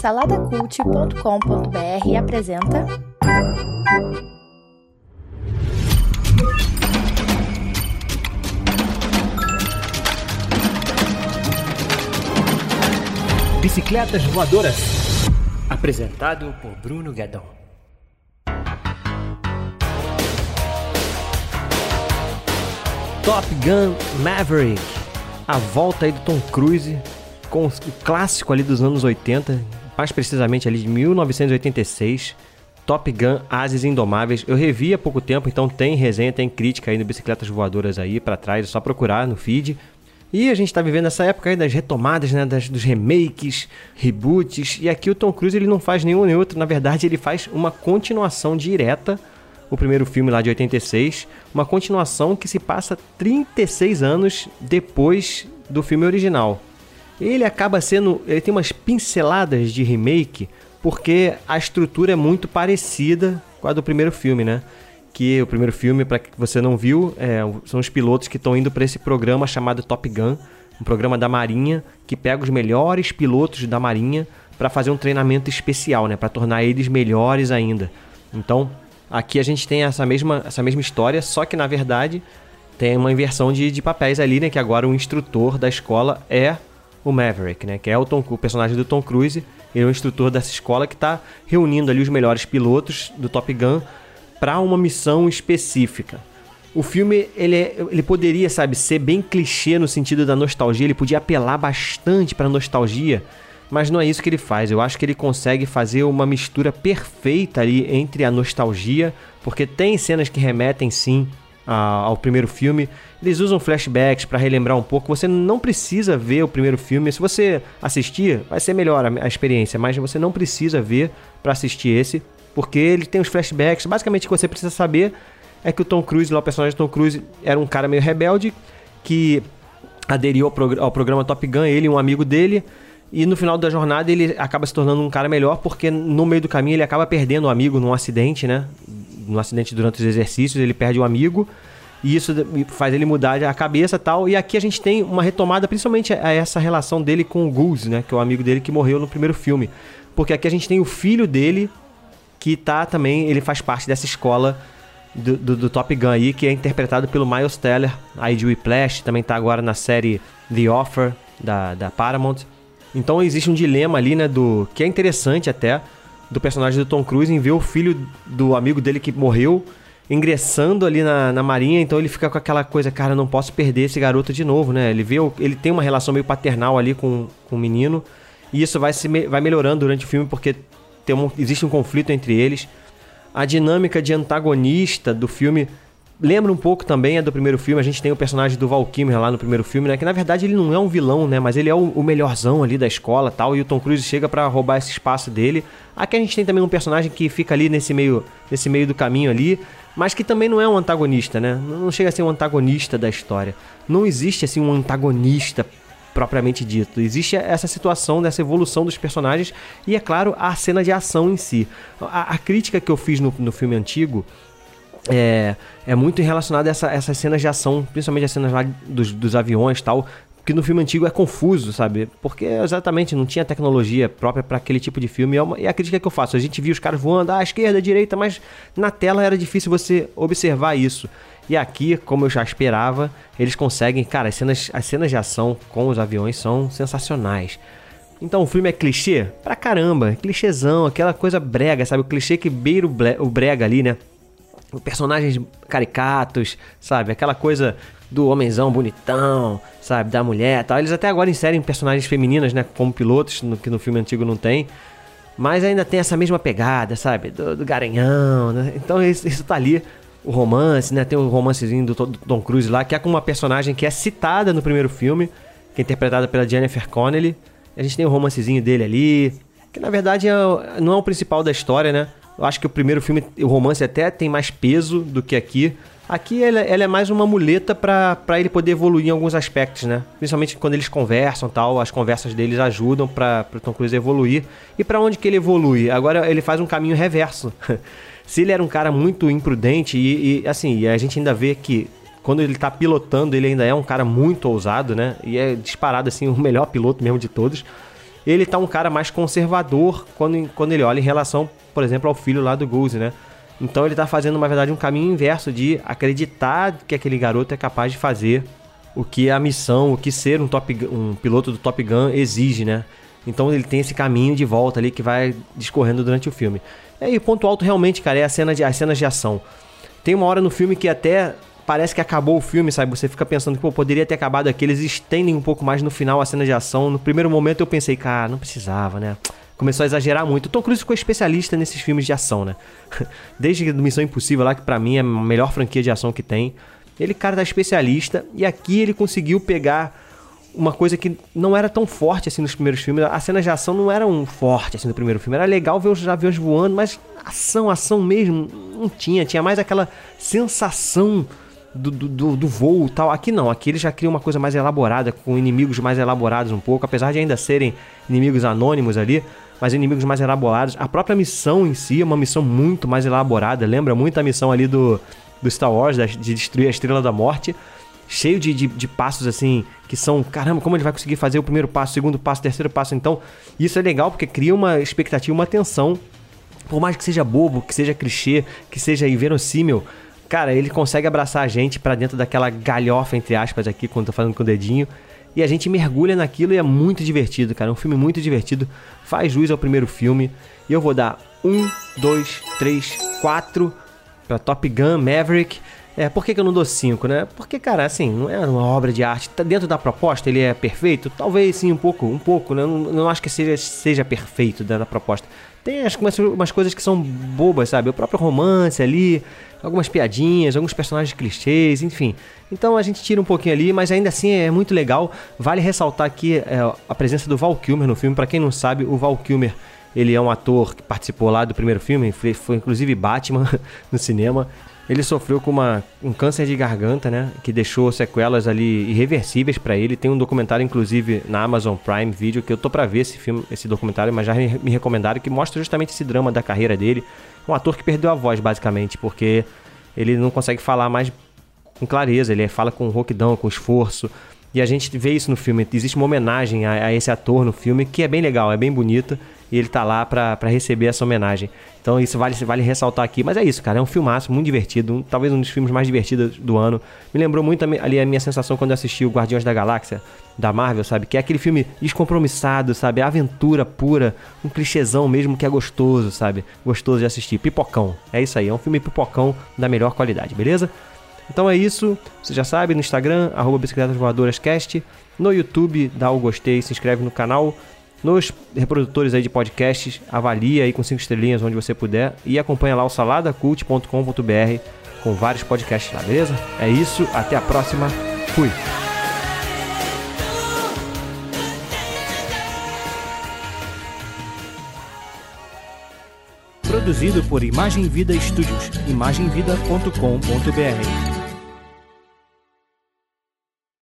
Saladacult.com.br apresenta. Bicicletas Voadoras. Apresentado por Bruno Guedon. Top Gun Maverick. A volta aí do Tom Cruise com o clássico ali dos anos 80, mais precisamente ali de 1986. Top Gun Ases Indomáveis. Eu revi há pouco tempo, então tem resenha, tem crítica aí no Bicicletas Voadoras aí para trás, é só procurar no feed. E a gente está vivendo essa época aí das retomadas, né, das, dos remakes, reboots, e aqui o Tom Cruise ele não faz nenhum nem outro, na verdade ele faz uma continuação direta, o primeiro filme lá de 86, uma continuação que se passa 36 anos depois do filme original. Ele acaba sendo, ele tem umas pinceladas de remake, porque a estrutura é muito parecida com a do primeiro filme, né? Que o primeiro filme, para que você não viu, é, são os pilotos que estão indo para esse programa chamado Top Gun, um programa da Marinha que pega os melhores pilotos da Marinha para fazer um treinamento especial, né? Para tornar eles melhores ainda. Então, aqui a gente tem essa mesma, essa mesma história, só que na verdade tem uma inversão de, de papéis ali, né? Que agora o instrutor da escola é o Maverick, né? Que é o, Tom, o personagem do Tom Cruise. Ele é o instrutor dessa escola que está reunindo ali os melhores pilotos do Top Gun para uma missão específica. O filme, ele, é, ele poderia, sabe, ser bem clichê no sentido da nostalgia, ele podia apelar bastante para nostalgia, mas não é isso que ele faz. Eu acho que ele consegue fazer uma mistura perfeita ali entre a nostalgia, porque tem cenas que remetem sim ao primeiro filme. Eles usam flashbacks para relembrar um pouco. Você não precisa ver o primeiro filme. Se você assistir, vai ser melhor a, experiência, mas você não precisa ver para assistir esse, porque ele tem os flashbacks. Basicamente, o que você precisa saber é que o Tom Cruise, lá, o personagem Tom Cruise, era um cara meio rebelde que aderiu ao, ao programa Top Gun, ele e um amigo dele. E no final da jornada ele acaba se tornando um cara melhor porque no meio do caminho ele acaba perdendo um amigo num acidente, né? Num acidente durante os exercícios, ele perde um amigo e isso faz ele mudar a cabeça tal. E aqui a gente tem uma retomada, principalmente a essa relação dele com o Goose, né? Que é o amigo dele que morreu no primeiro filme. Porque aqui a gente tem o filho dele, que tá também, ele faz parte dessa escola do, do, do Top Gun aí, que é interpretado pelo Miles Teller, aí de Whiplash, também tá agora na série The Offer, da, da Paramount. Então existe um dilema ali, né, do que é interessante até, do personagem do Tom Cruise em ver o filho do amigo dele que morreu ingressando ali na, na marinha, então ele fica com aquela coisa, cara, não posso perder esse garoto de novo, né? Ele vê, ele tem uma relação meio paternal ali com, com o menino, e isso vai, se, vai melhorando durante o filme porque tem um, existe um conflito entre eles. A dinâmica de antagonista do filme lembra um pouco também é do primeiro filme. A gente tem o personagem do Val Kilmer lá no primeiro filme, né? Que na verdade ele não é um vilão, né? Mas ele é o, o melhorzão ali da escola tal. E o Tom Cruise chega para roubar esse espaço dele. Aqui a gente tem também um personagem que fica ali nesse meio, nesse meio do caminho ali. Mas que também não é um antagonista, né? Não chega a ser um antagonista da história. Não existe assim um antagonista propriamente dito. Existe essa situação dessa evolução dos personagens e, é claro, a cena de ação em si. A, a crítica que eu fiz no, no filme antigo é, é muito relacionado a essa, essas cenas de ação, principalmente as cenas lá dos, dos aviões e tal, que no filme antigo é confuso, sabe? Porque exatamente não tinha tecnologia própria para aquele tipo de filme. É, uma, é a crítica que eu faço. A gente via os caras voando à esquerda, à direita, mas na tela era difícil você observar isso. E aqui, como eu já esperava, eles conseguem, cara, as cenas, as cenas de ação com os aviões são sensacionais. Então o filme é clichê? Pra caramba, clichêzão, aquela coisa brega, sabe? O clichê que beira o brega ali, né? Personagens caricatos, sabe? Aquela coisa do homenzão bonitão, sabe? Da mulher tal. Eles até agora inserem personagens femininas, né? Como pilotos, no, que no filme antigo não tem. Mas ainda tem essa mesma pegada, sabe? Do, do garanhão, né? Então isso, isso tá ali. O romance, né? Tem o um romancezinho do, do Tom Cruise lá, que é com uma personagem que é citada no primeiro filme, que é interpretada pela Jennifer Connelly. A gente tem o um romancezinho dele ali, que na verdade é, não é o principal da história, né? Eu acho que o primeiro filme, o romance até tem mais peso do que aqui. Aqui ela, ela é mais uma muleta para ele poder evoluir em alguns aspectos, né? Principalmente quando eles conversam tal, as conversas deles ajudam para o Tom Cruise evoluir. E para onde que ele evolui? Agora ele faz um caminho reverso. Se ele era um cara muito imprudente e, e assim, a gente ainda vê que quando ele tá pilotando, ele ainda é um cara muito ousado, né? E é disparado assim o melhor piloto mesmo de todos. Ele tá um cara mais conservador quando, quando ele olha em relação, por exemplo, ao filho lá do Goose, né? Então ele tá fazendo, na verdade, um caminho inverso de acreditar que aquele garoto é capaz de fazer o que a missão, o que ser um, top, um piloto do Top Gun exige, né? Então ele tem esse caminho de volta ali que vai discorrendo durante o filme. E aí, ponto alto realmente, cara, é a cena de, as cenas de ação. Tem uma hora no filme que até parece que acabou o filme, sabe? Você fica pensando que pô, poderia ter acabado aqui. Eles estendem um pouco mais no final a cena de ação. No primeiro momento eu pensei, cara, não precisava, né? Começou a exagerar muito. O Tom Cruise ficou especialista nesses filmes de ação, né? Desde Missão Impossível lá, que pra mim é a melhor franquia de ação que tem. Ele, cara, tá especialista. E aqui ele conseguiu pegar uma coisa que não era tão forte assim nos primeiros filmes. As cenas de ação não eram fortes assim no primeiro filme. Era legal ver os aviões voando, mas ação, ação mesmo, não tinha. Tinha mais aquela sensação do, do, do voo e tal. Aqui não, aqui ele já cria uma coisa mais elaborada, com inimigos mais elaborados um pouco, apesar de ainda serem inimigos anônimos ali, mas inimigos mais elaborados. A própria missão em si é uma missão muito mais elaborada, lembra muito a missão ali do, do Star Wars, de destruir a Estrela da Morte. Cheio de, de, de passos assim, que são, caramba, como ele vai conseguir fazer o primeiro passo, o segundo passo, o terceiro passo. Então, isso é legal porque cria uma expectativa, uma tensão por mais que seja bobo, que seja clichê, que seja inverossímil, cara, ele consegue abraçar a gente para dentro daquela galhofa, entre aspas, aqui, quando tô falando com o dedinho. E a gente mergulha naquilo e é muito divertido, cara. É um filme muito divertido. Faz jus ao primeiro filme. E eu vou dar um, dois, três, quatro pra Top Gun Maverick. É, por que, que eu não dou 5, né? Porque, cara, assim, não é uma obra de arte. Tá dentro da proposta, ele é perfeito? Talvez sim, um pouco, um pouco, né? Não, não acho que seja, seja perfeito dentro da proposta. Tem acho, umas, umas coisas que são bobas, sabe? O próprio romance ali, algumas piadinhas, alguns personagens clichês, enfim. Então a gente tira um pouquinho ali, mas ainda assim é muito legal. Vale ressaltar aqui é, a presença do Val Kilmer no filme. Para quem não sabe, o Val Kilmer ele é um ator que participou lá do primeiro filme, foi, foi inclusive Batman no cinema. Ele sofreu com uma, um câncer de garganta, né? Que deixou sequelas ali irreversíveis para ele. Tem um documentário, inclusive, na Amazon Prime Video, que eu tô para ver esse filme, esse documentário, mas já me recomendaram, que mostra justamente esse drama da carreira dele. Um ator que perdeu a voz, basicamente, porque ele não consegue falar mais com clareza, ele fala com rouquidão, com esforço. E a gente vê isso no filme. Existe uma homenagem a, a esse ator no filme que é bem legal, é bem bonita. E ele tá lá para receber essa homenagem. Então isso vale, vale ressaltar aqui. Mas é isso, cara. É um filmaço muito divertido. Um, talvez um dos filmes mais divertidos do ano. Me lembrou muito ali a minha sensação quando eu assisti o Guardiões da Galáxia da Marvel, sabe? Que é aquele filme descompromissado, sabe? Aventura pura. Um clichêzão mesmo que é gostoso, sabe? Gostoso de assistir. Pipocão. É isso aí. É um filme pipocão da melhor qualidade, beleza? Então é isso, você já sabe, no Instagram, arroba Bicicletas Voadoras Cast, no YouTube, dá o gostei, se inscreve no canal, nos reprodutores aí de podcasts, avalia aí com 5 estrelinhas onde você puder e acompanha lá o saladacult.com.br com vários podcasts lá, beleza? É isso, até a próxima, fui! Produzido por Imagem Vida Studios, imagemvida.com.br